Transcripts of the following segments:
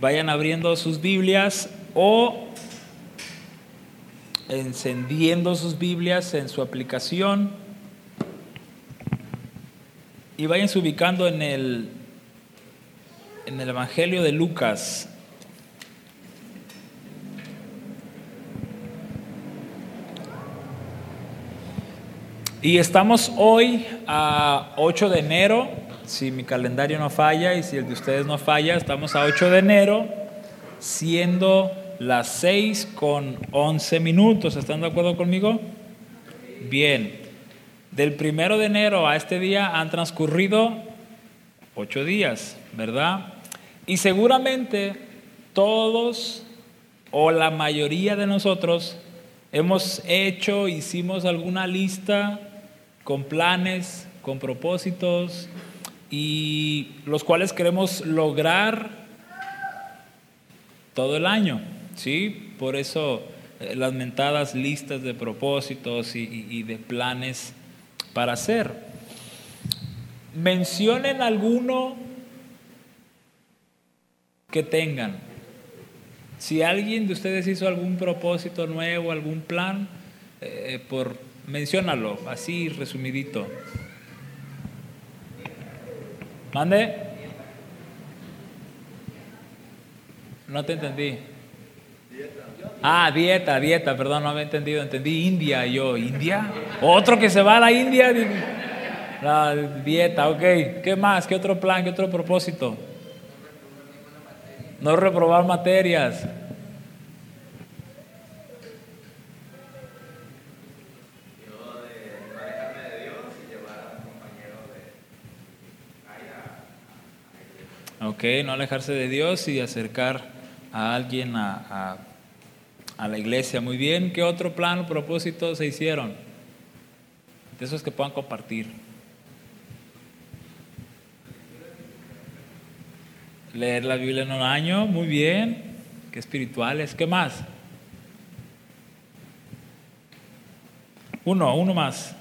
vayan abriendo sus Biblias o encendiendo sus Biblias en su aplicación y vayan ubicando en el, en el Evangelio de Lucas. Y estamos hoy a 8 de enero, si mi calendario no falla y si el de ustedes no falla, estamos a 8 de enero, siendo las 6 con 11 minutos. ¿Están de acuerdo conmigo? Bien. Del primero de enero a este día han transcurrido 8 días, ¿verdad? Y seguramente todos o la mayoría de nosotros hemos hecho, hicimos alguna lista con planes, con propósitos y los cuales queremos lograr todo el año, ¿sí? Por eso eh, las mentadas listas de propósitos y, de planes para hacer. Mencionen alguno que tengan. Si alguien de ustedes hizo algún propósito nuevo, algún plan, eh, por menciónalo, así resumidito. ¿Mande? No te entendí. Ah, dieta, dieta, perdón, no había entendido, entendí India yo, ¿India? ¿Otro que se va a la India? La dieta, ok. ¿Qué más? ¿Qué otro plan? ¿Qué otro propósito? No reprobar materias. Ok, no alejarse de Dios y acercar a alguien a, la iglesia. Muy bien, ¿qué otro plan o propósito se hicieron? De esos que puedan compartir. Leer la Biblia en un año, muy bien. Qué espirituales, ¿qué más? Uno, uno más.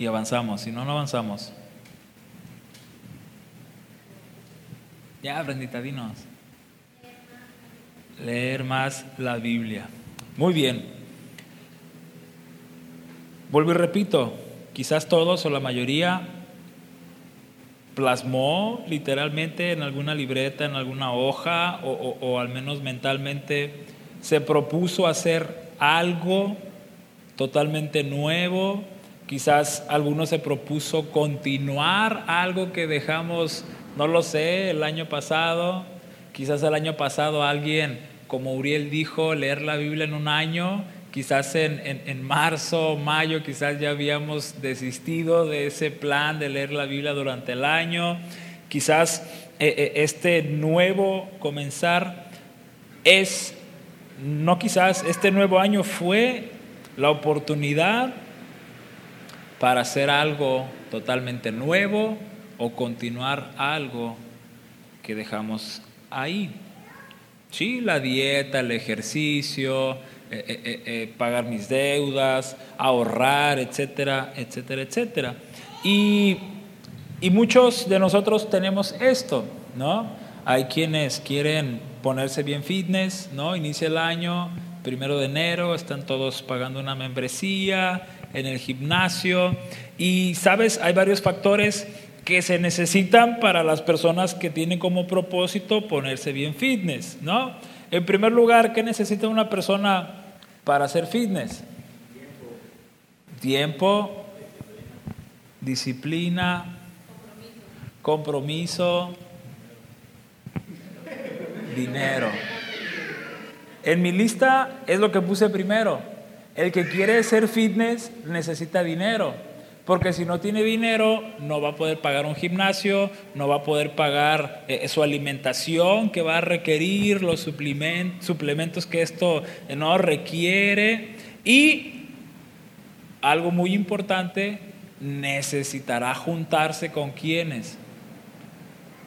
Y avanzamos, si no, no avanzamos. Ya, Brendita, dinos. Leer más la Biblia. Muy bien. Vuelvo y repito, quizás todos o la mayoría plasmó literalmente en alguna libreta, en alguna hoja, o, o al menos mentalmente se propuso hacer algo totalmente nuevo. Quizás alguno se propuso continuar algo que dejamos no lo sé, el año pasado, quizás el año pasado alguien, como Uriel dijo, leer la Biblia en un año, quizás en, en, marzo o mayo, quizás ya habíamos desistido de ese plan de leer la Biblia durante el año, quizás eh, eh, este nuevo comenzar es, no quizás, este nuevo año fue la oportunidad para hacer algo totalmente nuevo, o continuar algo que dejamos ahí. Sí, la dieta, el ejercicio, eh, eh, eh, pagar mis deudas, ahorrar, etcétera, etcétera, etcétera. Y, y muchos de nosotros tenemos esto, ¿no? Hay quienes quieren ponerse bien fitness, ¿no? Inicia el año, primero de enero, están todos pagando una membresía en el gimnasio. Y, ¿sabes? Hay varios factores que se necesitan para las personas que tienen como propósito ponerse bien fitness, ¿no? En primer lugar, ¿qué necesita una persona para hacer fitness? Tiempo, disciplina, compromiso, dinero. En mi lista es lo que puse primero. El que quiere ser fitness necesita dinero. Porque si no tiene dinero, no va a poder pagar un gimnasio, no va a poder pagar eh, su alimentación que va a requerir, los suplementos que esto eh, no requiere. Y algo muy importante, necesitará juntarse con quienes,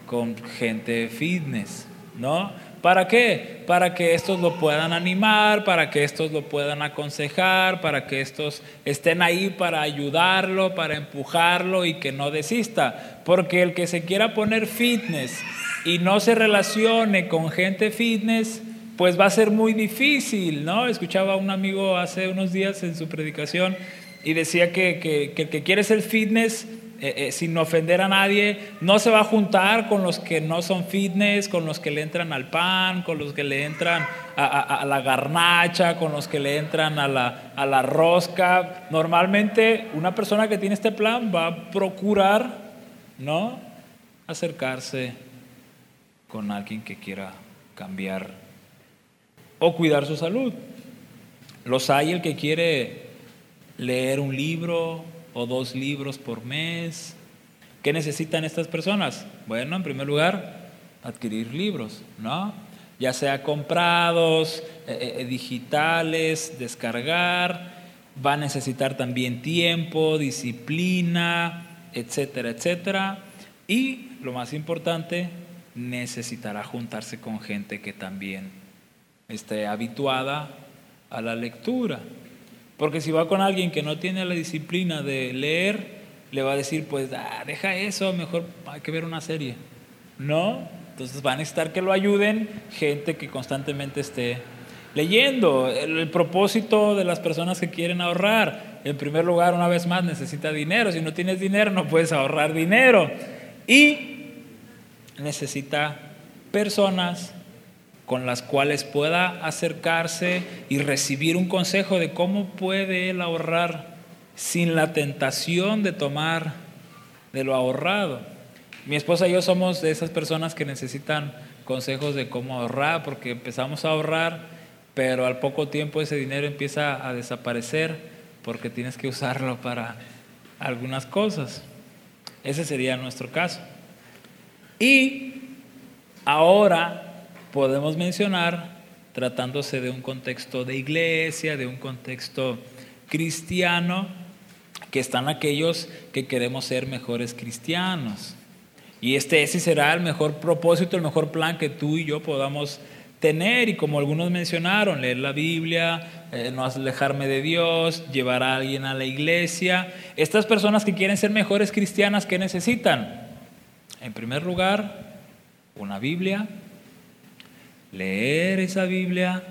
con gente fitness, ¿no? ¿Para qué? Para que estos lo puedan animar, para que estos lo puedan aconsejar, para que estos estén ahí para ayudarlo, para empujarlo y que no desista. Porque el que se quiera poner fitness y no se relacione con gente fitness, pues va a ser muy difícil, ¿no? Escuchaba a un amigo hace unos días en su predicación y decía que, que, que el que quiere ser fitness eh, eh, sin ofender a nadie, no se va a juntar con los que no son fitness, con los que le entran al pan, con los que le entran a, la garnacha, con los que le entran a la, a la rosca. Normalmente una persona que tiene este plan va a procurar, ¿no? Acercarse con alguien que quiera cambiar o cuidar su salud. Los hay el que quiere leer un libro, o dos libros por mes. ¿Qué necesitan estas personas? Bueno, en primer lugar, adquirir libros, ¿no? Ya sea comprados, eh, eh, digitales, descargar, va a necesitar también tiempo, disciplina, etcétera, etcétera. Y lo más importante, necesitará juntarse con gente que también esté habituada a la lectura. Porque si va con alguien que no tiene la disciplina de leer, le va a decir, pues ah, deja eso, mejor hay que ver una serie. No, entonces van a necesitar que lo ayuden gente que constantemente esté leyendo. El, propósito de las personas que quieren ahorrar, en primer lugar, una vez más, necesita dinero. Si no tienes dinero, no puedes ahorrar dinero. Y necesita personas con las cuales pueda acercarse y recibir un consejo de cómo puede él ahorrar sin la tentación de tomar de lo ahorrado. Mi esposa y yo somos de esas personas que necesitan consejos de cómo ahorrar, porque empezamos a ahorrar, pero al poco tiempo ese dinero empieza a desaparecer porque tienes que usarlo para algunas cosas. Ese sería nuestro caso. Y ahora podemos mencionar, tratándose de un contexto de iglesia, de un contexto cristiano, que están aquellos que queremos ser mejores cristianos. Y este ese será el mejor propósito, el mejor plan que tú y yo podamos tener. Y como algunos mencionaron, leer la Biblia, eh, no alejarme de Dios, llevar a alguien a la iglesia. Estas personas que quieren ser mejores cristianas, ¿qué necesitan? En primer lugar, una Biblia, leer esa Biblia,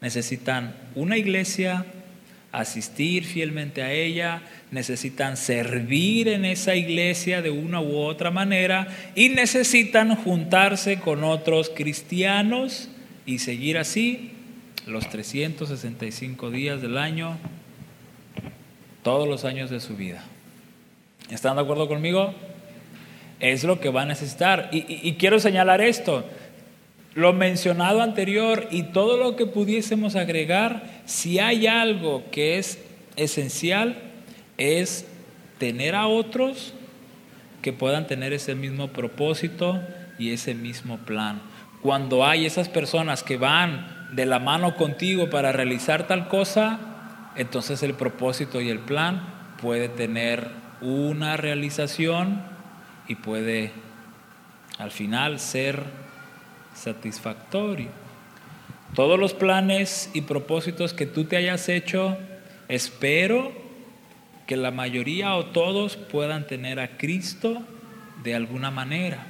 necesitan una iglesia, asistir fielmente a ella, necesitan servir en esa iglesia de una u otra manera y necesitan juntarse con otros cristianos y seguir así los 365 días del año, todos los años de su vida. ¿Están de acuerdo conmigo? Es lo que va a necesitar. Y, quiero señalar esto lo mencionado anterior y todo lo que pudiésemos agregar, si hay algo que es esencial, es tener a otros que puedan tener ese mismo propósito y ese mismo plan. Cuando hay esas personas que van de la mano contigo para realizar tal cosa, entonces el propósito y el plan puede tener una realización y puede al final ser satisfactorio. Todos los planes y propósitos que tú te hayas hecho, espero que la mayoría o todos puedan tener a Cristo de alguna manera,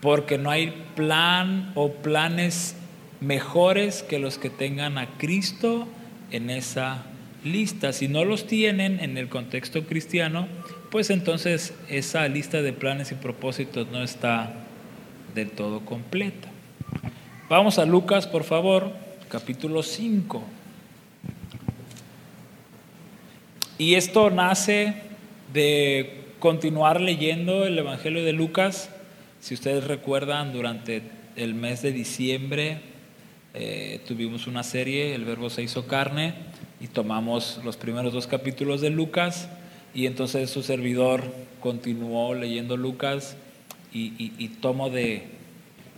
porque no hay plan o planes mejores que los que tengan a Cristo en esa lista. Si no los tienen en el contexto cristiano, pues entonces esa lista de planes y propósitos no está del todo completa. Vamos a Lucas, por favor, capítulo 5. Y esto nace de continuar leyendo el Evangelio de Lucas. Si ustedes recuerdan, durante el mes de diciembre eh, tuvimos una serie, El Verbo se hizo carne, y tomamos los primeros dos capítulos de Lucas, y entonces su servidor continuó leyendo Lucas y, y tomo de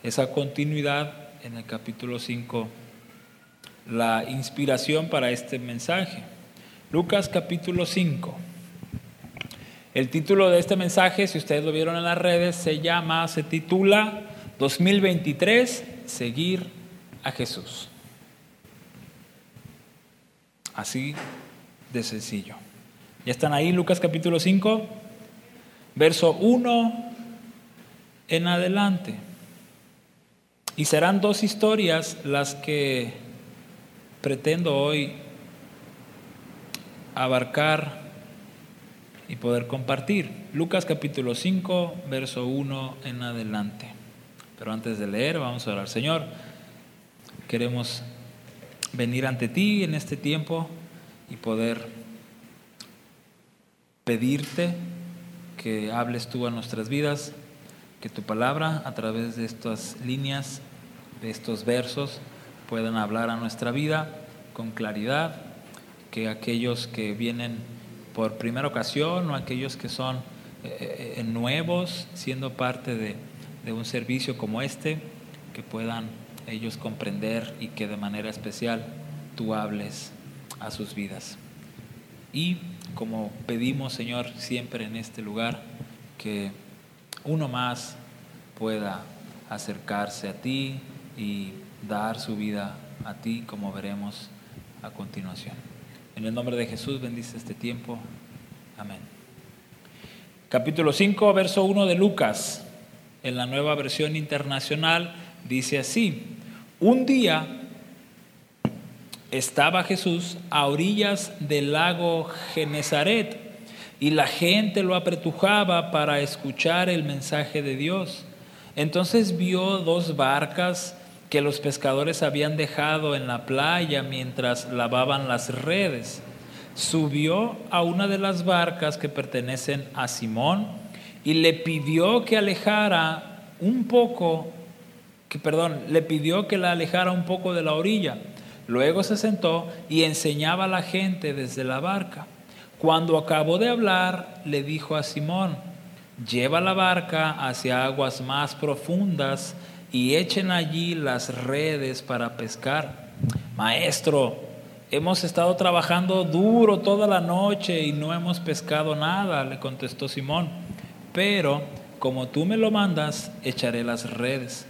esa continuidad en el capítulo 5 la inspiración para este mensaje. Lucas capítulo 5. El título de este mensaje, si ustedes lo vieron en las redes, se llama, se titula 2023, seguir a Jesús. Así de sencillo. ¿Ya están ahí Lucas capítulo 5? Verso 1 en adelante. Y serán dos historias las que pretendo hoy abarcar y poder compartir. Lucas capítulo 5, verso 1 en adelante. Pero antes de leer, vamos a orar. Señor, queremos venir ante ti en este tiempo y poder pedirte que hables tú a nuestras vidas, que tu palabra a través de estas líneas, de estos versos, puedan hablar a nuestra vida con claridad, que aquellos que vienen por primera ocasión o aquellos que son eh, eh, nuevos siendo parte de, de un servicio como este, que puedan ellos comprender y que de manera especial tú hables a sus vidas. Y como pedimos, Señor, siempre en este lugar, que uno más pueda acercarse a ti y dar su vida a ti, como veremos a continuación. En el nombre de Jesús bendice este tiempo. Amén. Capítulo 5, verso 1 de Lucas, en la nueva versión internacional, dice así, un día estaba Jesús a orillas del lago Genezaret y la gente lo apretujaba para escuchar el mensaje de Dios. Entonces vio dos barcas que los pescadores habían dejado en la playa mientras lavaban las redes. Subió a una de las barcas que pertenecen a Simón y le pidió que alejara un poco, que perdón, le pidió que la alejara un poco de la orilla. Luego se sentó y enseñaba a la gente desde la barca. Cuando acabó de hablar, le dijo a Simón, lleva la barca hacia aguas más profundas y echen allí las redes para pescar. Maestro, hemos estado trabajando duro toda la noche y no hemos pescado nada, le contestó Simón, pero como tú me lo mandas, echaré las redes.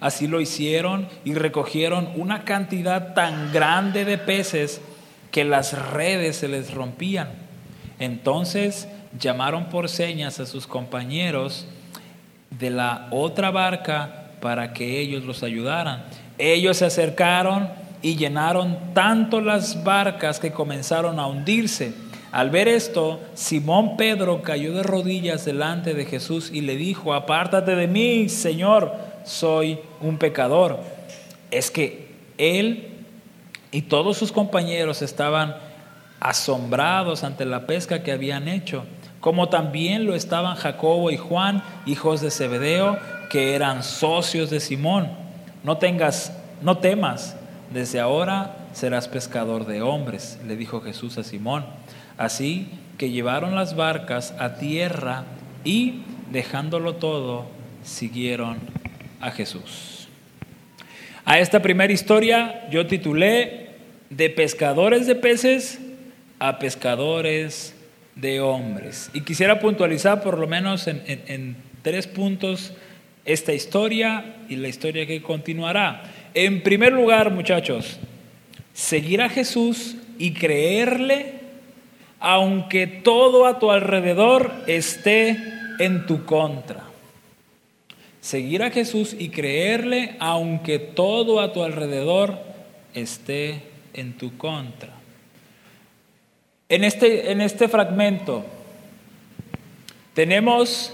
Así lo hicieron y recogieron una cantidad tan grande de peces que las redes se les rompían. Entonces llamaron por señas a sus compañeros de la otra barca para que ellos los ayudaran. Ellos se acercaron y llenaron tanto las barcas que comenzaron a hundirse. Al ver esto, Simón Pedro cayó de rodillas delante de Jesús y le dijo, apártate de mí, Señor soy un pecador. Es que él y todos sus compañeros estaban asombrados ante la pesca que habían hecho, como también lo estaban Jacobo y Juan, hijos de Zebedeo, que eran socios de Simón. No tengas, no temas, desde ahora serás pescador de hombres, le dijo Jesús a Simón. Así que llevaron las barcas a tierra y, dejándolo todo, siguieron a Jesús. A esta primera historia yo titulé De pescadores de peces a pescadores de hombres. Y quisiera puntualizar por lo menos en, en tres puntos esta historia y la historia que continuará. En primer lugar, muchachos, seguir a Jesús y creerle aunque todo a tu alrededor esté en tu contra seguir a Jesús y creerle aunque todo a tu alrededor esté en tu contra. En este, en este fragmento tenemos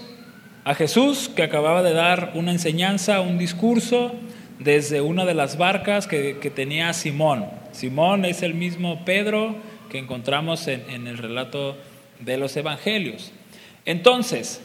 a Jesús que acababa de dar una enseñanza, un discurso desde una de las barcas que, tenía Simón. Simón es el mismo Pedro que encontramos en, en el relato de los evangelios. Entonces,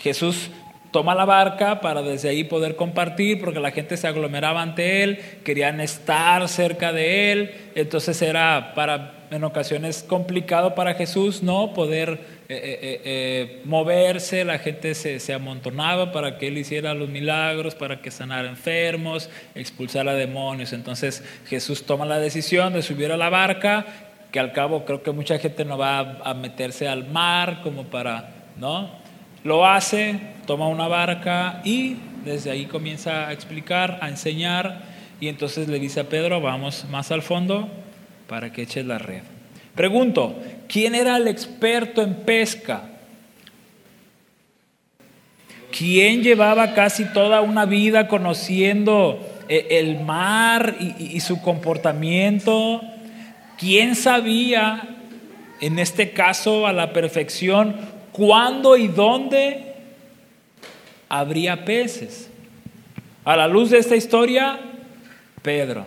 Jesús toma la barca para desde ahí poder compartir, porque la gente se aglomeraba ante él, querían estar cerca de él, entonces era para en ocasiones complicado para Jesús no poder eh, eh, eh, moverse, la gente se, se, amontonaba para que él hiciera los milagros, para que sanara enfermos, expulsara demonios. Entonces Jesús toma la decisión de subir a la barca, que al cabo creo que mucha gente no va a, a meterse al mar como para, ¿no? Lo hace, toma una barca y desde ahí comienza a explicar, a enseñar, y entonces le dice a Pedro, vamos más al fondo para que eches la red. Pregunto, ¿quién era el experto en pesca? ¿Quién llevaba casi toda una vida conociendo eh, el mar y, su comportamiento? ¿Quién sabía, en este caso a la perfección, cuándo y dónde habría peces? A la luz de esta historia, Pedro,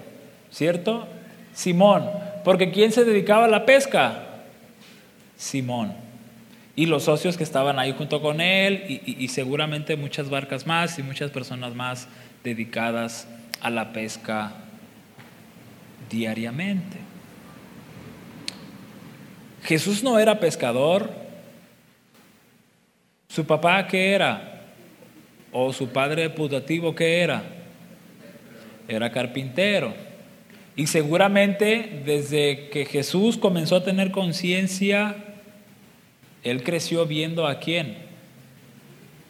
¿cierto? Simón, porque ¿quién se dedicaba a la pesca? Simón. Y los socios que estaban ahí junto con él y, seguramente muchas barcas más y muchas personas más dedicadas a la pesca diariamente. Jesús no era pescador. ¿Su papá qué era? ¿O su padre putativo qué era? Era carpintero. Y seguramente desde que Jesús comenzó a tener conciencia, él creció viendo a quién?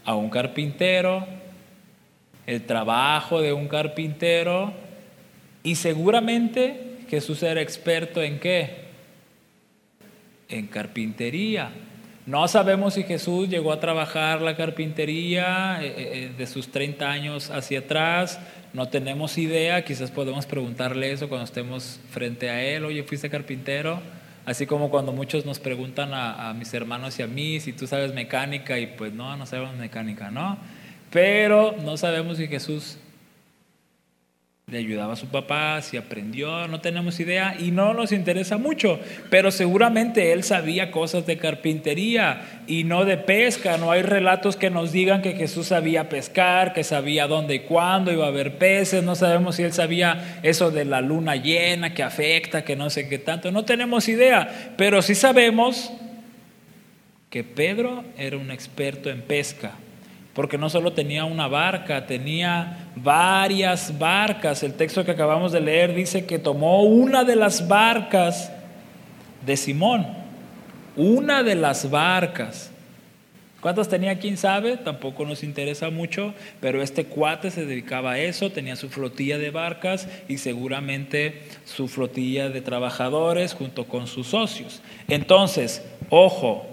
A un carpintero, el trabajo de un carpintero, y seguramente Jesús era experto en qué? En carpintería. No sabemos si Jesús llegó a trabajar la carpintería eh, eh, de sus 30 años hacia atrás, no tenemos idea, quizás podemos preguntarle eso cuando estemos frente a él, oye, fuiste carpintero, así como cuando muchos nos preguntan a, a mis hermanos y a mí si tú sabes mecánica y pues no, no sabemos mecánica, ¿no? Pero no sabemos si Jesús le ayudaba a su papá, si aprendió, no tenemos idea y no nos interesa mucho, pero seguramente él sabía cosas de carpintería y no de pesca, no hay relatos que nos digan que Jesús sabía pescar, que sabía dónde y cuándo iba a haber peces, no sabemos si él sabía eso de la luna llena que afecta, que no sé qué tanto, no tenemos idea, pero sí sabemos que Pedro era un experto en pesca porque no solo tenía una barca, tenía varias barcas. El texto que acabamos de leer dice que tomó una de las barcas de Simón, una de las barcas. ¿Cuántas tenía? ¿Quién sabe? Tampoco nos interesa mucho, pero este cuate se dedicaba a eso, tenía su flotilla de barcas y seguramente su flotilla de trabajadores junto con sus socios. Entonces, ojo,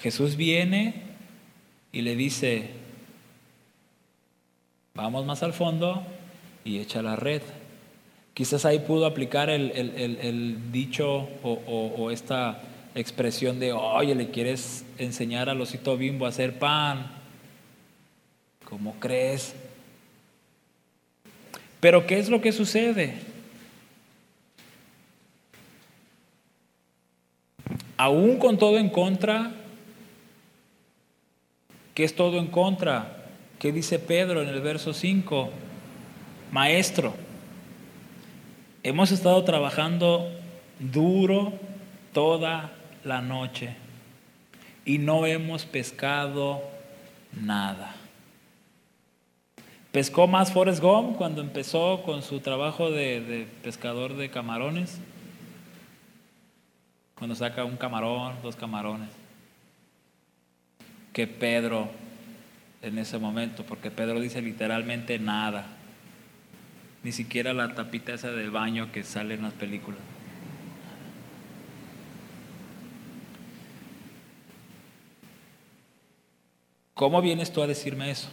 Jesús viene y le dice, vamos más al fondo y echa la red. Quizás ahí pudo aplicar el, dicho o, esta expresión de, oye, le quieres enseñar al osito bimbo a hacer pan. ¿Cómo crees? Pero ¿qué es lo que sucede? Aún con todo en contra, que es todo en contra. ¿Qué dice Pedro en el verso 5? Maestro, hemos estado trabajando duro toda la noche y no hemos pescado nada. ¿Pescó más Forrest Gump cuando empezó con su trabajo de pescador de camarones? Cuando saca un camarón, dos camarones que Pedro en ese momento, porque Pedro dice literalmente nada, ni siquiera la tapita esa de baño que sale en las películas. ¿Cómo vienes tú a decirme eso?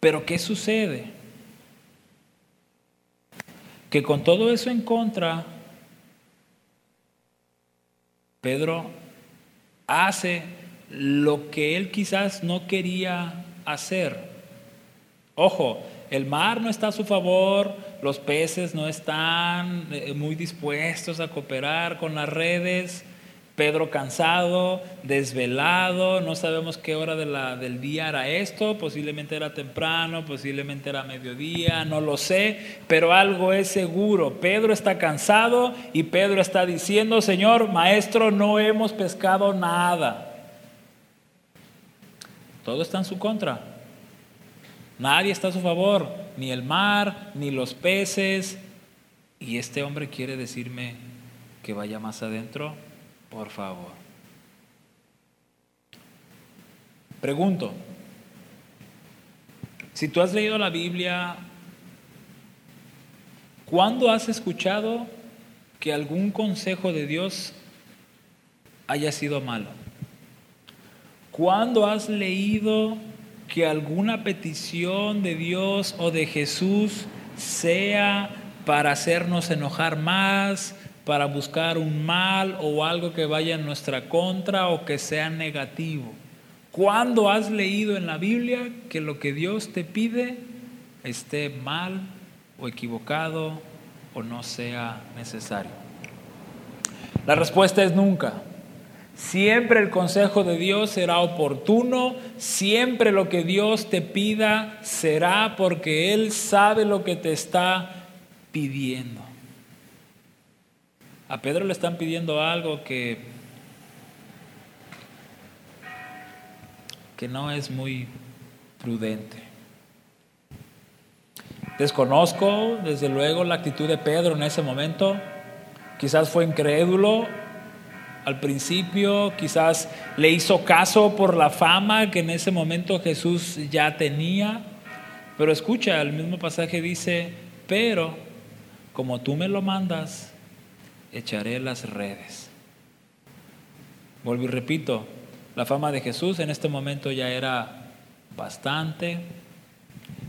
Pero ¿qué sucede? Que con todo eso en contra, Pedro hace lo que él quizás no quería hacer. Ojo, el mar no está a su favor, los peces no están eh, muy dispuestos a cooperar con las redes, Pedro cansado, desvelado, no sabemos qué hora del día era esto, posiblemente era temprano, posiblemente era mediodía, no lo sé, pero algo es seguro. Pedro está cansado y Pedro está diciendo, Señor, maestro, no hemos pescado nada. Todo está en su contra. Nadie está a su favor, ni el mar, ni los peces. Y este hombre quiere decirme que vaya más adentro, por favor. Pregunto, si tú has leído la Biblia, ¿cuándo has escuchado que algún consejo de Dios haya sido malo? ¿Cuándo has leído que alguna petición de Dios o de Jesús sea para hacernos enojar más, para buscar un mal o algo que vaya en nuestra contra o que sea negativo. ¿Cuándo has leído en la Biblia que lo que Dios te pide esté mal o equivocado o no sea necesario? La respuesta es nunca. Siempre el consejo de Dios será oportuno, siempre lo que Dios te pida será porque Él sabe lo que te está pidiendo. A Pedro le están pidiendo algo que, que no es muy prudente. Desconozco, desde luego, la actitud de Pedro en ese momento. Quizás fue incrédulo, al principio, quizás le hizo caso por la fama que en ese momento Jesús ya tenía. Pero escucha, el mismo pasaje dice, pero como tú me lo mandas, echaré las redes. Vuelvo y repito, la fama de Jesús en este momento ya era bastante.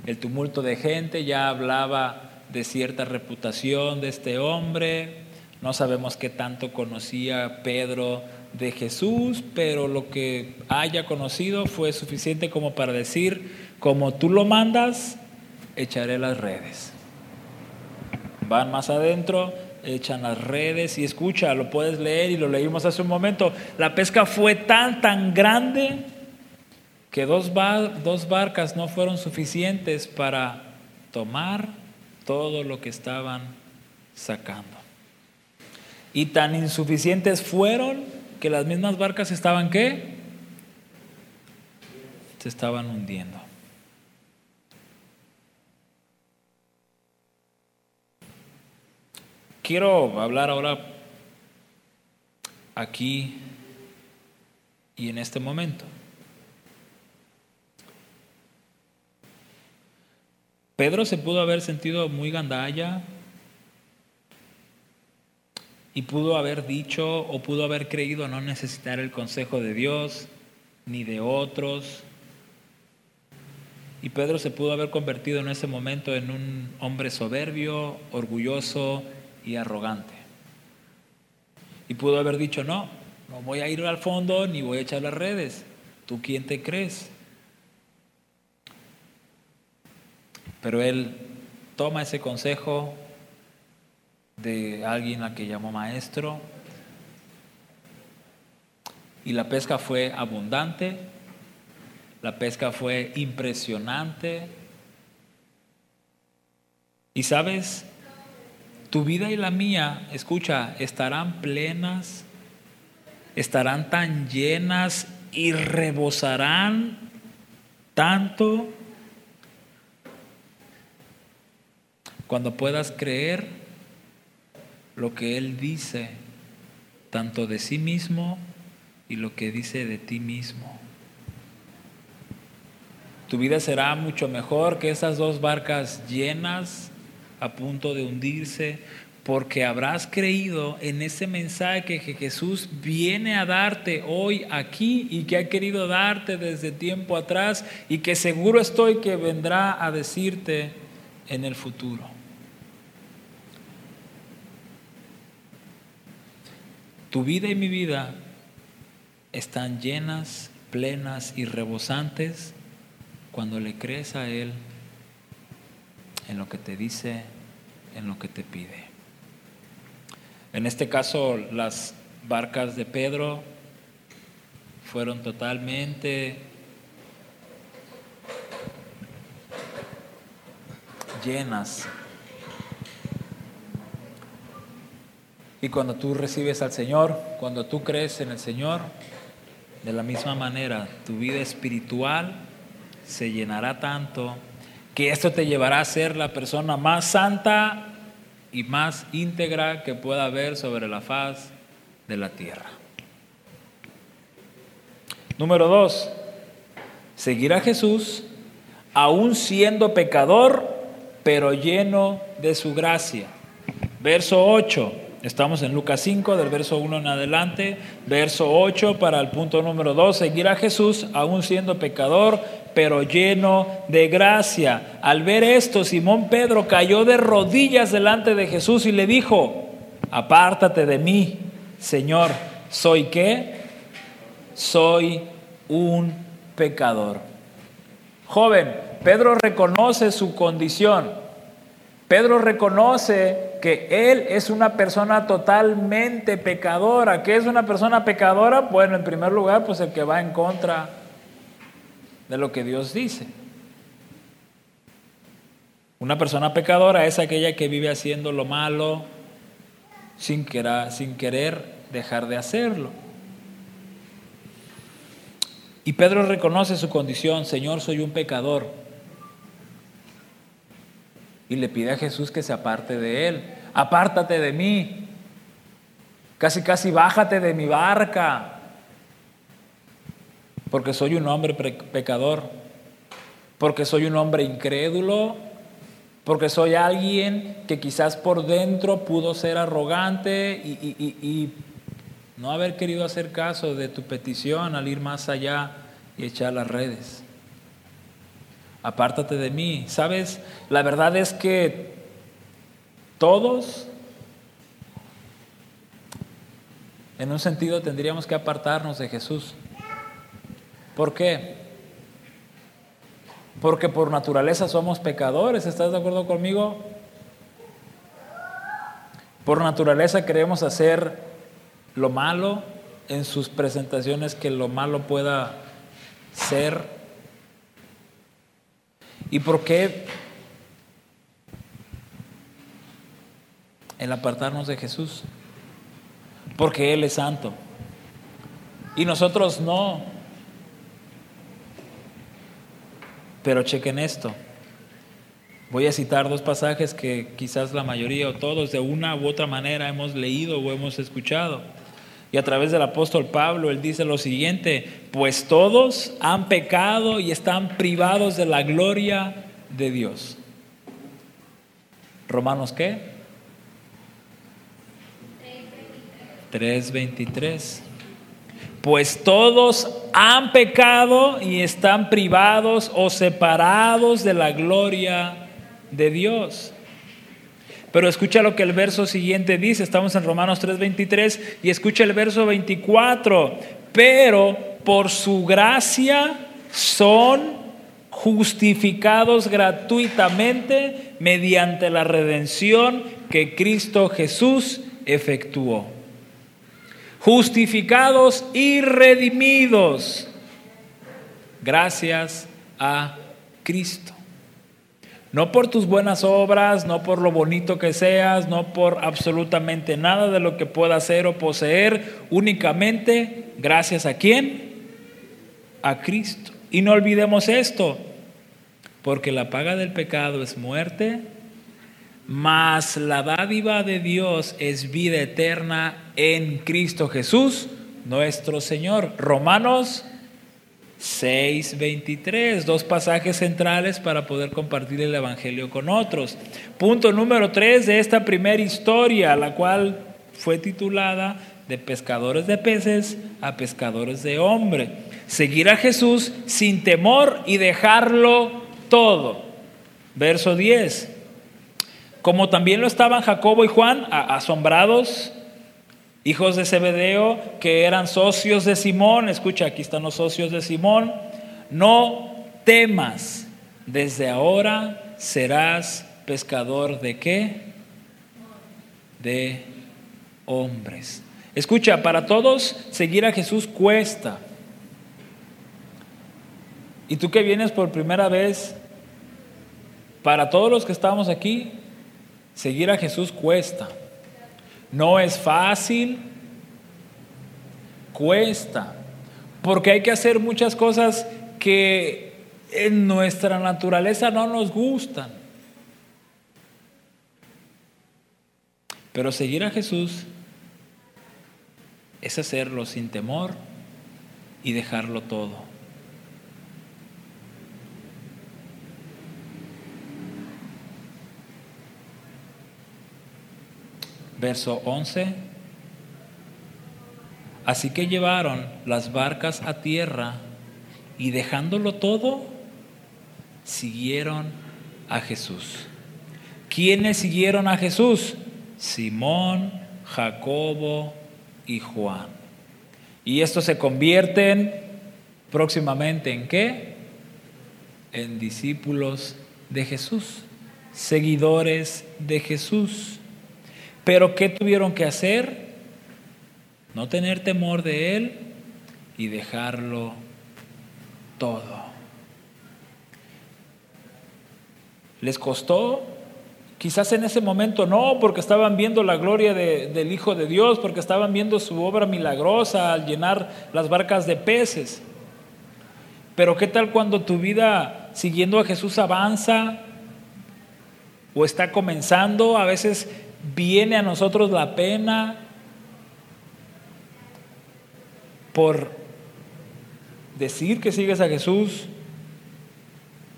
El tumulto de gente ya hablaba de cierta reputación de este hombre. No sabemos qué tanto conocía Pedro de Jesús, pero lo que haya conocido fue suficiente como para decir, como tú lo mandas, echaré las redes. Van más adentro, echan las redes y escucha, lo puedes leer y lo leímos hace un momento. La pesca fue tan, tan grande que dos, dos barcas no fueron suficientes para tomar todo lo que estaban sacando. Y tan insuficientes fueron que las mismas barcas estaban qué? Se estaban hundiendo. Quiero hablar ahora aquí y en este momento. Pedro se pudo haber sentido muy gandalla, y pudo haber dicho o pudo haber creído no necesitar el consejo de Dios ni de otros. Y Pedro se pudo haber convertido en ese momento en un hombre soberbio, orgulloso y arrogante. Y pudo haber dicho, no, no voy a ir al fondo ni voy a echar las redes. ¿Tú quién te crees? Pero él toma ese consejo, de alguien a que llamó maestro. Y la pesca fue abundante, la pesca fue impresionante. Y sabes, tu vida y la mía, escucha, estarán plenas, estarán tan llenas y rebosarán tanto cuando puedas creer lo que Él dice, tanto de sí mismo y lo que dice de ti mismo. Tu vida será mucho mejor que esas dos barcas llenas a punto de hundirse, porque habrás creído en ese mensaje que Jesús viene a darte hoy aquí y que ha querido darte desde tiempo atrás y que seguro estoy que vendrá a decirte en el futuro. Tu vida y mi vida están llenas, plenas y rebosantes cuando le crees a Él en lo que te dice, en lo que te pide. En este caso, las barcas de Pedro fueron totalmente llenas Y cuando tú recibes al Señor, cuando tú crees en el Señor, de la misma manera tu vida espiritual se llenará tanto que esto te llevará a ser la persona más santa y más íntegra que pueda haber sobre la faz de la tierra. Número dos, seguir a Jesús, aún siendo pecador, pero lleno de su gracia. Verso 8, estamos en Lucas 5, del verso 1 en adelante, verso 8 para el punto número 2, seguir a Jesús, aún siendo pecador, pero lleno de gracia. Al ver esto, Simón Pedro cayó de rodillas delante de Jesús y le dijo, apártate de mí, Señor, ¿soy qué? Soy un pecador. Joven, Pedro reconoce su condición. Pedro reconoce que él es una persona totalmente pecadora. ¿Qué es una persona pecadora? Bueno, en primer lugar, pues el que va en contra de lo que Dios dice. Una persona pecadora es aquella que vive haciendo lo malo sin querer, sin querer dejar de hacerlo. Y Pedro reconoce su condición, Señor, soy un pecador. Y le pide a Jesús que se aparte de él. Apártate de mí. Casi, casi bájate de mi barca porque soy un hombre pecador, porque soy un hombre incrédulo, porque soy alguien que quizás por dentro pudo ser arrogante y, no haber querido hacer caso de tu petición al ir más allá y echar las redes. Apártate de mí. ¿Sabes? La verdad es que todos, en un sentido, tendríamos que apartarnos de Jesús. ¿Por qué? Porque por naturaleza somos pecadores, ¿estás de acuerdo conmigo? Por naturaleza queremos hacer lo malo en sus presentaciones que lo malo pueda ser. ¿Y por qué el apartarnos de Jesús? Porque Él es santo. Y nosotros no. Pero chequen esto. Voy a citar dos pasajes que quizás la mayoría o todos de una u otra manera hemos leído o hemos escuchado. Y a través del apóstol Pablo, él dice lo siguiente, pues todos han pecado y están privados de la gloria de Dios. Romanos qué? 3.23 pues todos han pecado y están privados o separados de la gloria de Dios. Pero escucha lo que el verso siguiente dice, estamos en Romanos 3:23 y escucha el verso 24, pero por su gracia son justificados gratuitamente mediante la redención que Cristo Jesús efectuó. Justificados y redimidos gracias a Cristo. No por tus buenas obras, no por lo bonito que seas, no por absolutamente nada de lo que pueda hacer o poseer, únicamente gracias a quién? A Cristo. Y no olvidemos esto, porque la paga del pecado es muerte, mas la dádiva de Dios es vida eterna en Cristo Jesús, nuestro Señor. Romanos 6:23, dos pasajes centrales para poder compartir el Evangelio con otros. Punto número 3 de esta primera historia, la cual fue titulada de pescadores de peces a pescadores de hombre. Seguir a Jesús sin temor y dejarlo todo. Verso 10 como también lo estaban Jacobo y Juan, asombrados, hijos de Zebedeo, que eran socios de Simón. Escucha, aquí están los socios de Simón. No temas, desde ahora serás pescador de qué? De hombres. Escucha, para todos seguir a Jesús cuesta. Y tú que vienes por primera vez, para todos los que estamos aquí, Seguir a Jesús cuesta. No es fácil, cuesta. Porque hay que hacer muchas cosas que en nuestra naturaleza no nos gustan. Pero seguir a Jesús es hacerlo sin temor y dejarlo todo. Verso 11. Así que llevaron las barcas a tierra y dejándolo todo, siguieron a Jesús. ¿Quiénes siguieron a Jesús? Simón, Jacobo y Juan. Y estos se convierten próximamente en qué? En discípulos de Jesús, seguidores de Jesús. Pero ¿qué tuvieron que hacer? No tener temor de Él y dejarlo todo. ¿Les costó? Quizás en ese momento no, porque estaban viendo la gloria del Hijo de Dios, porque estaban viendo su obra milagrosa al llenar las barcas de peces. Pero ¿qué tal cuando tu vida siguiendo a Jesús avanza o está comenzando? A veces viene a nosotros la pena por decir que sigues a Jesús,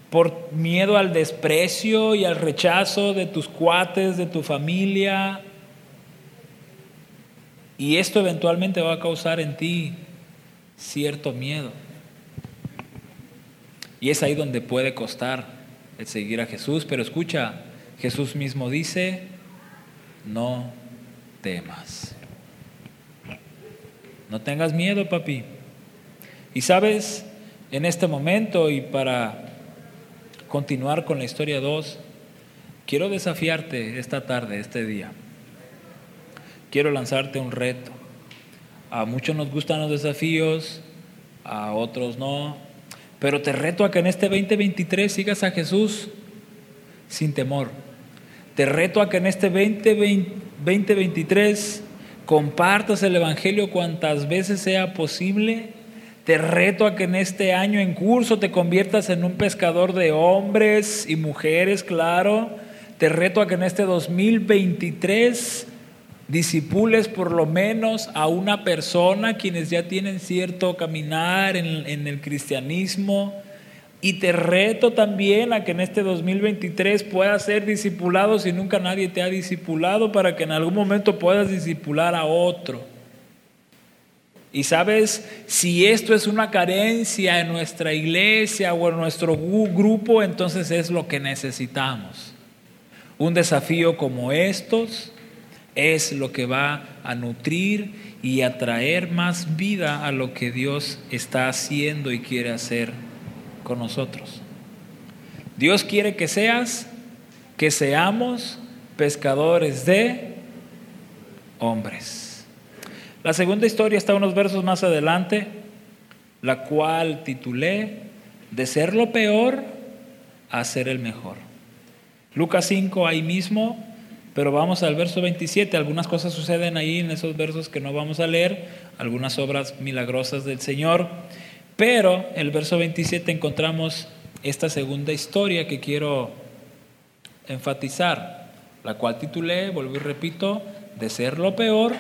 por miedo al desprecio y al rechazo de tus cuates, de tu familia. Y esto eventualmente va a causar en ti cierto miedo. Y es ahí donde puede costar el seguir a Jesús. Pero escucha, Jesús mismo dice, no temas. No tengas miedo, papi. Y sabes, en este momento y para continuar con la historia 2, quiero desafiarte esta tarde, este día. Quiero lanzarte un reto. A muchos nos gustan los desafíos, a otros no, pero te reto a que en este 2023 sigas a Jesús sin temor. Te reto a que en este 2023 compartas el Evangelio cuantas veces sea posible te reto a que en este año en curso te conviertas en un pescador de hombres y mujeres, claro. Te reto a que en este 2023 disipules por lo menos a una persona quienes ya tienen cierto caminar en, en el cristianismo. Y te reto también a que en este 2023 puedas ser discipulado si nunca nadie te ha discipulado para que en algún momento puedas discipular a otro. Y sabes, si esto es una carencia en nuestra iglesia o en nuestro grupo, entonces es lo que necesitamos. Un desafío como estos es lo que va a nutrir y atraer más vida a lo que Dios está haciendo y quiere hacer con nosotros. Dios quiere que seas, que seamos pescadores de hombres. La segunda historia está unos versos más adelante, la cual titulé De ser lo peor a ser el mejor. Lucas 5 ahí mismo, pero vamos al verso 27. Algunas cosas suceden ahí en esos versos que no vamos a leer, algunas obras milagrosas del Señor, pero en el verso 27 encontramos esta segunda historia que quiero enfatizar, la cual titulé, vuelvo y repito, de ser lo peor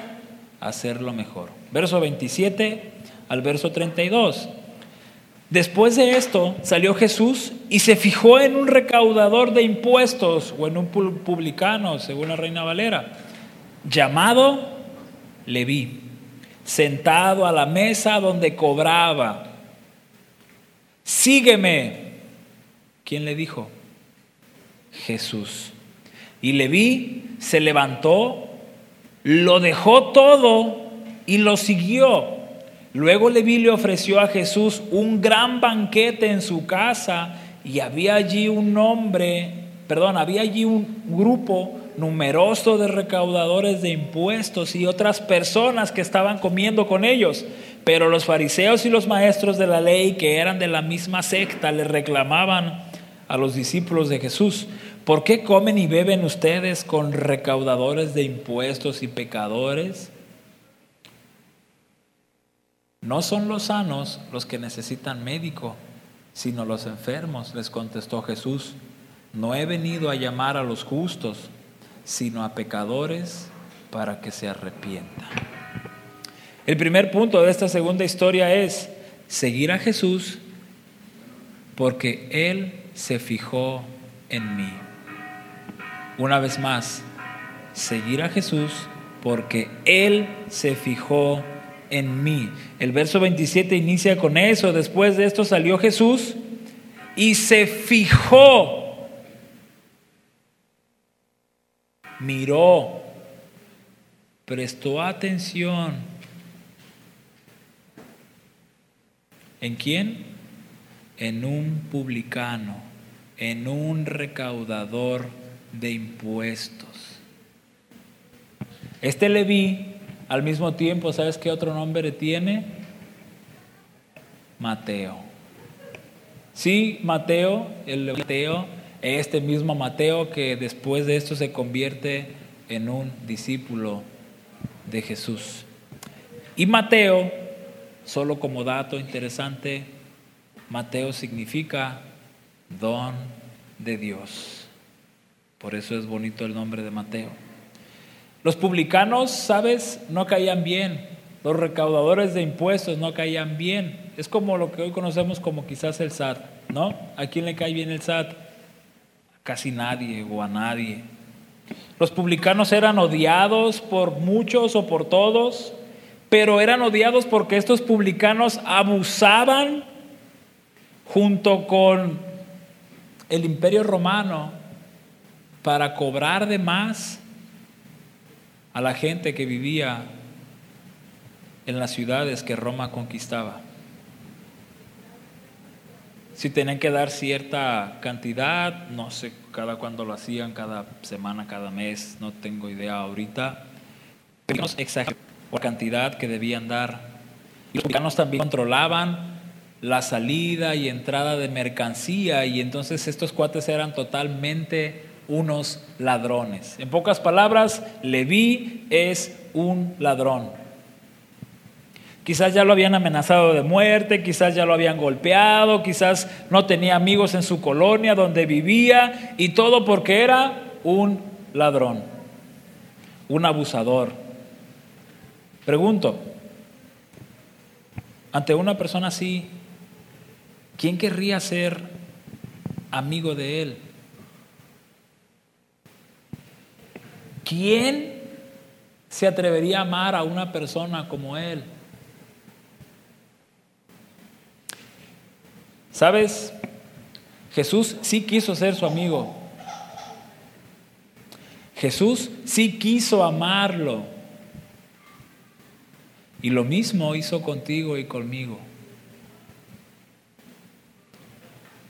hacerlo mejor. Verso 27 al verso 32. Después de esto salió Jesús y se fijó en un recaudador de impuestos o en un publicano, según la Reina Valera, llamado Leví, sentado a la mesa donde cobraba. Sígueme. ¿Quién le dijo? Jesús. Y Leví se levantó lo dejó todo y lo siguió. Luego Leví le ofreció a Jesús un gran banquete en su casa y había allí un hombre, perdón, había allí un grupo numeroso de recaudadores de impuestos y otras personas que estaban comiendo con ellos. Pero los fariseos y los maestros de la ley, que eran de la misma secta, le reclamaban a los discípulos de Jesús, ¿Por qué comen y beben ustedes con recaudadores de impuestos y pecadores? No son los sanos los que necesitan médico, sino los enfermos, les contestó Jesús. No he venido a llamar a los justos, sino a pecadores para que se arrepientan. El primer punto de esta segunda historia es seguir a Jesús porque Él se fijó en mí. Una vez más, seguir a Jesús porque Él se fijó en mí. El verso 27 inicia con eso. Después de esto salió Jesús y se fijó, miró, prestó atención. ¿En quién? En un publicano, en un recaudador de impuestos. Este Leví, al mismo tiempo, ¿sabes qué otro nombre tiene? Mateo. Sí, Mateo, el Mateo, este mismo Mateo que después de esto se convierte en un discípulo de Jesús. Y Mateo, solo como dato interesante, Mateo significa don de Dios. Por eso es bonito el nombre de Mateo. Los publicanos, ¿sabes? No caían bien. Los recaudadores de impuestos no caían bien. Es como lo que hoy conocemos como quizás el SAT, ¿no? ¿A quién le cae bien el SAT? A casi nadie o a nadie. Los publicanos eran odiados por muchos o por todos, pero eran odiados porque estos publicanos abusaban junto con el imperio romano para cobrar de más a la gente que vivía en las ciudades que Roma conquistaba. Si tenían que dar cierta cantidad, no sé cada cuándo lo hacían, cada semana, cada mes, no tengo idea ahorita, la cantidad que debían dar. Y los mexicanos también controlaban la salida y entrada de mercancía y entonces estos cuates eran totalmente unos ladrones. En pocas palabras, Leví es un ladrón. Quizás ya lo habían amenazado de muerte, quizás ya lo habían golpeado, quizás no tenía amigos en su colonia donde vivía y todo porque era un ladrón, un abusador. Pregunto, ante una persona así, ¿quién querría ser amigo de él? ¿Quién se atrevería a amar a una persona como él? ¿Sabes? Jesús sí quiso ser su amigo. Jesús sí quiso amarlo. Y lo mismo hizo contigo y conmigo.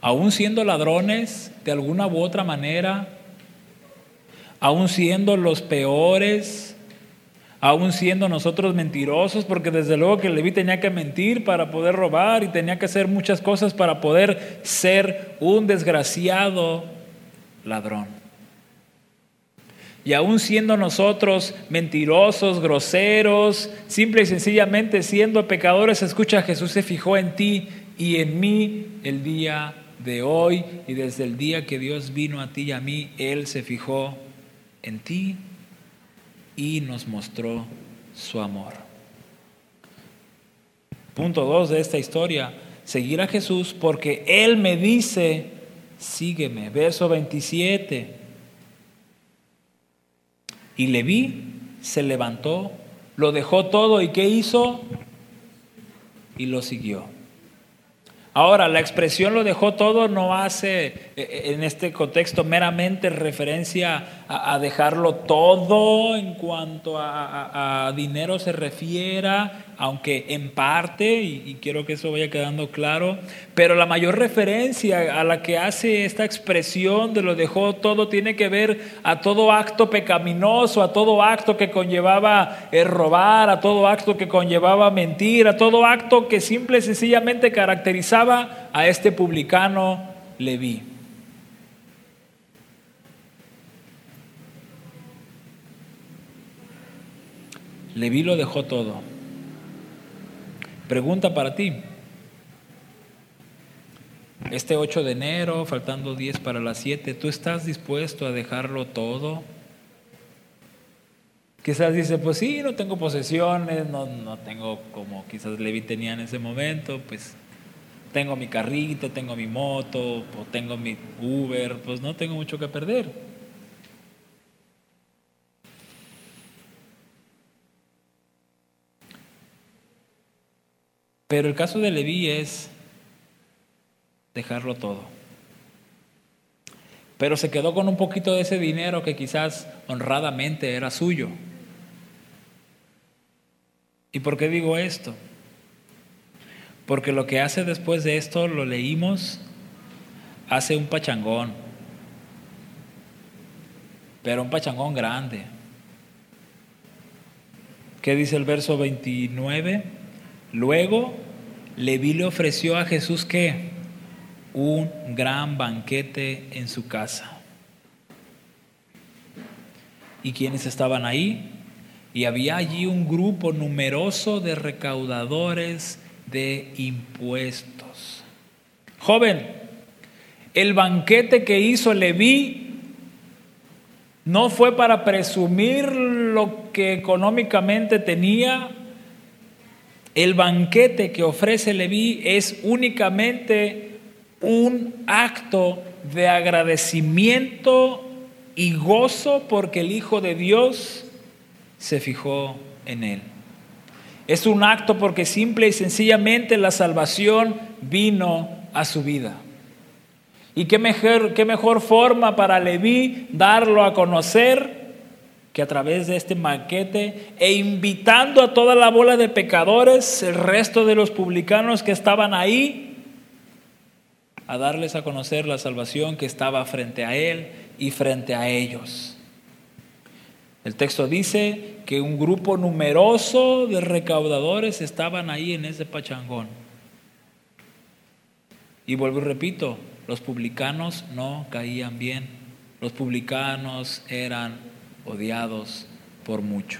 Aún siendo ladrones, de alguna u otra manera, aún siendo los peores, aún siendo nosotros mentirosos, porque desde luego que Leví tenía que mentir para poder robar y tenía que hacer muchas cosas para poder ser un desgraciado ladrón. Y aún siendo nosotros mentirosos, groseros, simple y sencillamente siendo pecadores, escucha, Jesús se fijó en ti y en mí el día de hoy y desde el día que Dios vino a ti y a mí, Él se fijó en ti y nos mostró su amor. Punto dos de esta historia, seguir a Jesús porque Él me dice, sígueme. Verso 27. Y le vi, se levantó, lo dejó todo y ¿qué hizo? Y lo siguió. Ahora, la expresión lo dejó todo no hace eh, eh, en este contexto meramente referencia a, dejarlo todo en cuanto a, dinero se refiera, aunque en parte, y, quiero que eso vaya quedando claro, pero la mayor referencia a la que hace esta expresión de lo dejó todo tiene que ver a todo acto pecaminoso, a todo acto que conllevaba el robar, a todo acto que conllevaba mentir, a todo acto que simple y sencillamente caracterizaba a este publicano Leví. Leví lo dejó todo. Pregunta para ti. Este 8 de enero, faltando 10 para las 7, ¿tú estás dispuesto a dejarlo todo? Quizás dice, pues sí, no tengo posesiones, no, no tengo como quizás Levi tenía en ese momento, pues tengo mi carrito, tengo mi moto, tengo mi Uber, pues no tengo mucho que perder. Pero el caso de Leví es dejarlo todo. Pero se quedó con un poquito de ese dinero que quizás honradamente era suyo. ¿Y por qué digo esto? Porque lo que hace después de esto, lo leímos, hace un pachangón, pero un pachangón grande. ¿Qué dice el verso 29? Luego Leví le ofreció a Jesús que un gran banquete en su casa. ¿Y quiénes estaban ahí? Y había allí un grupo numeroso de recaudadores de impuestos. Joven, el banquete que hizo Leví no fue para presumir lo que económicamente tenía. El banquete que ofrece Leví es únicamente un acto de agradecimiento y gozo porque el Hijo de Dios se fijó en él. Es un acto porque simple y sencillamente la salvación vino a su vida. Y qué mejor, qué mejor forma para Leví darlo a conocer que a través de este maquete e invitando a toda la bola de pecadores, el resto de los publicanos que estaban ahí, a darles a conocer la salvación que estaba frente a él y frente a ellos. El texto dice que un grupo numeroso de recaudadores estaban ahí en ese pachangón. Y vuelvo y repito, los publicanos no caían bien. Los publicanos eran odiados por mucho.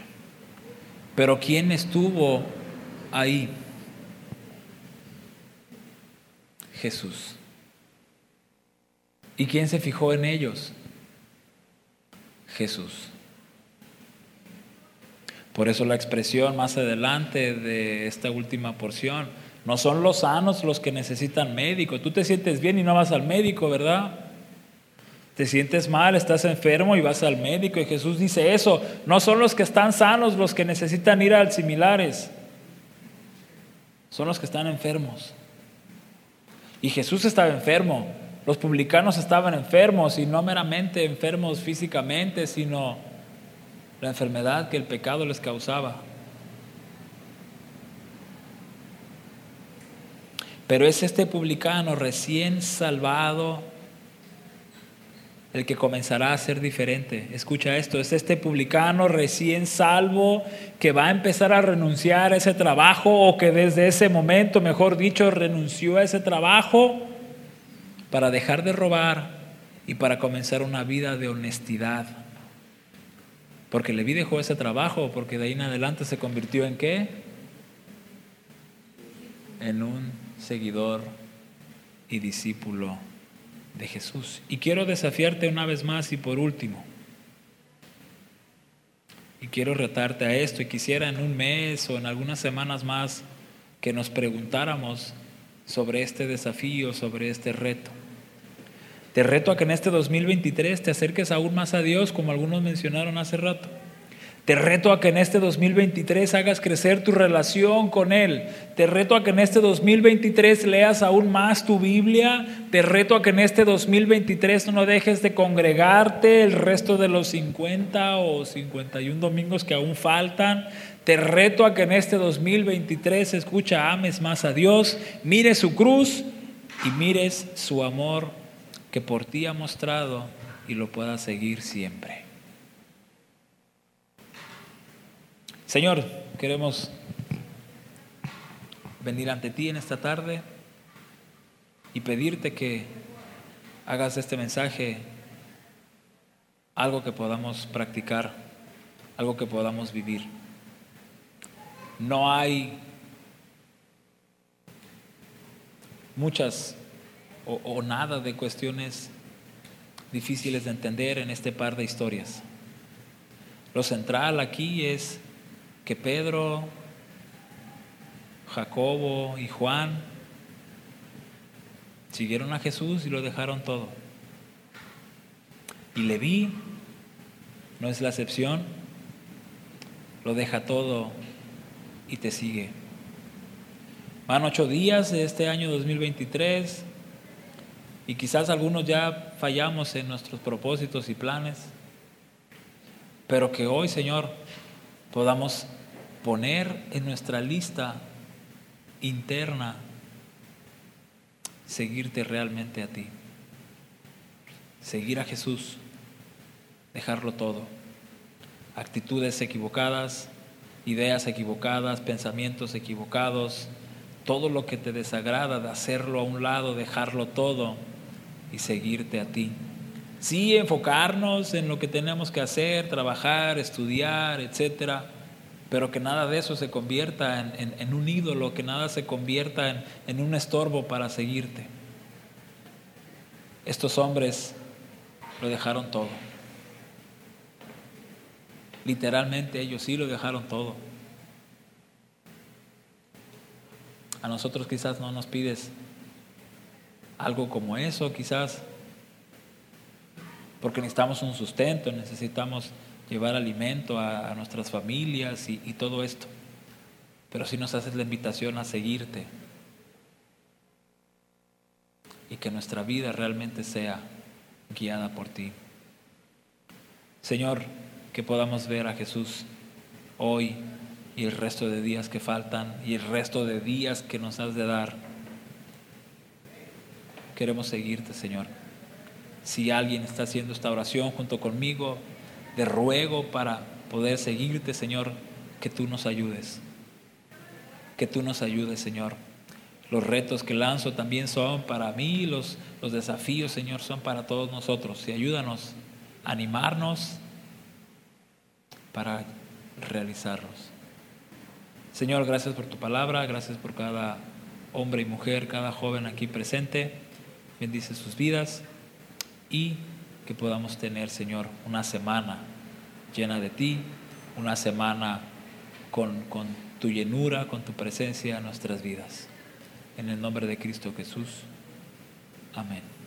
Pero ¿quién estuvo ahí? Jesús. ¿Y quién se fijó en ellos? Jesús. Por eso la expresión más adelante de esta última porción, no son los sanos los que necesitan médico. Tú te sientes bien y no vas al médico, ¿verdad? Te sientes mal, estás enfermo y vas al médico. Y Jesús dice eso. No son los que están sanos los que necesitan ir al similares. Son los que están enfermos. Y Jesús estaba enfermo. Los publicanos estaban enfermos y no meramente enfermos físicamente, sino la enfermedad que el pecado les causaba. Pero es este publicano recién salvado el que comenzará a ser diferente. Escucha esto, es este publicano recién salvo que va a empezar a renunciar a ese trabajo o que desde ese momento, mejor dicho, renunció a ese trabajo para dejar de robar y para comenzar una vida de honestidad. Porque Leví dejó ese trabajo, porque de ahí en adelante se convirtió en qué? En un seguidor y discípulo de Jesús. Y quiero desafiarte una vez más y por último. Y quiero retarte a esto y quisiera en un mes o en algunas semanas más que nos preguntáramos sobre este desafío, sobre este reto. Te reto a que en este 2023 te acerques aún más a Dios, como algunos mencionaron hace rato. Te reto a que en este 2023 hagas crecer tu relación con Él. Te reto a que en este 2023 leas aún más tu Biblia. Te reto a que en este 2023 no dejes de congregarte el resto de los 50 o 51 domingos que aún faltan. Te reto a que en este 2023, escucha, ames más a Dios, mires su cruz y mires su amor que por ti ha mostrado y lo pueda seguir siempre. Señor, queremos venir ante ti en esta tarde y pedirte que hagas este mensaje algo que podamos practicar, algo que podamos vivir. No hay muchas o, nada de cuestiones difíciles de entender en este par de historias. Lo central aquí es que Pedro, Jacobo y Juan siguieron a Jesús y lo dejaron todo. Y Leví no es la excepción, lo deja todo y te sigue. Van ocho días de este año 2023 y quizás algunos ya fallamos en nuestros propósitos y planes, pero que hoy, Señor, podamos poner en nuestra lista interna seguirte realmente a ti, seguir a Jesús, dejarlo todo, actitudes equivocadas, ideas equivocadas, pensamientos equivocados, todo lo que te desagrada, de hacerlo a un lado, dejarlo todo y seguirte a ti. Sí, enfocarnos en lo que tenemos que hacer, trabajar, estudiar, etcétera, pero que nada de eso se convierta en, un ídolo, que nada se convierta en, en un estorbo para seguirte. Estos hombres lo dejaron todo. Literalmente ellos sí lo dejaron todo. A nosotros quizás no nos pides algo como eso, quizás porque necesitamos un sustento, necesitamos llevar alimento a, nuestras familias y, todo esto. Pero si nos haces la invitación a seguirte y que nuestra vida realmente sea guiada por ti. Señor, que podamos ver a Jesús hoy y el resto de días que faltan y el resto de días que nos has de dar. Queremos seguirte, Señor. Si alguien está haciendo esta oración junto conmigo, de ruego para poder seguirte, Señor, que tú nos ayudes. Que tú nos ayudes, Señor. Los retos que lanzo también son para mí, los, los desafíos, Señor, son para todos nosotros. Y ayúdanos a animarnos para realizarlos. Señor, gracias por tu palabra, gracias por cada hombre y mujer, cada joven aquí presente. Bendice sus vidas y que podamos tener, Señor, una semana llena de ti, una semana con, con tu llenura, con tu presencia en nuestras vidas. En el nombre de Cristo Jesús. Amén.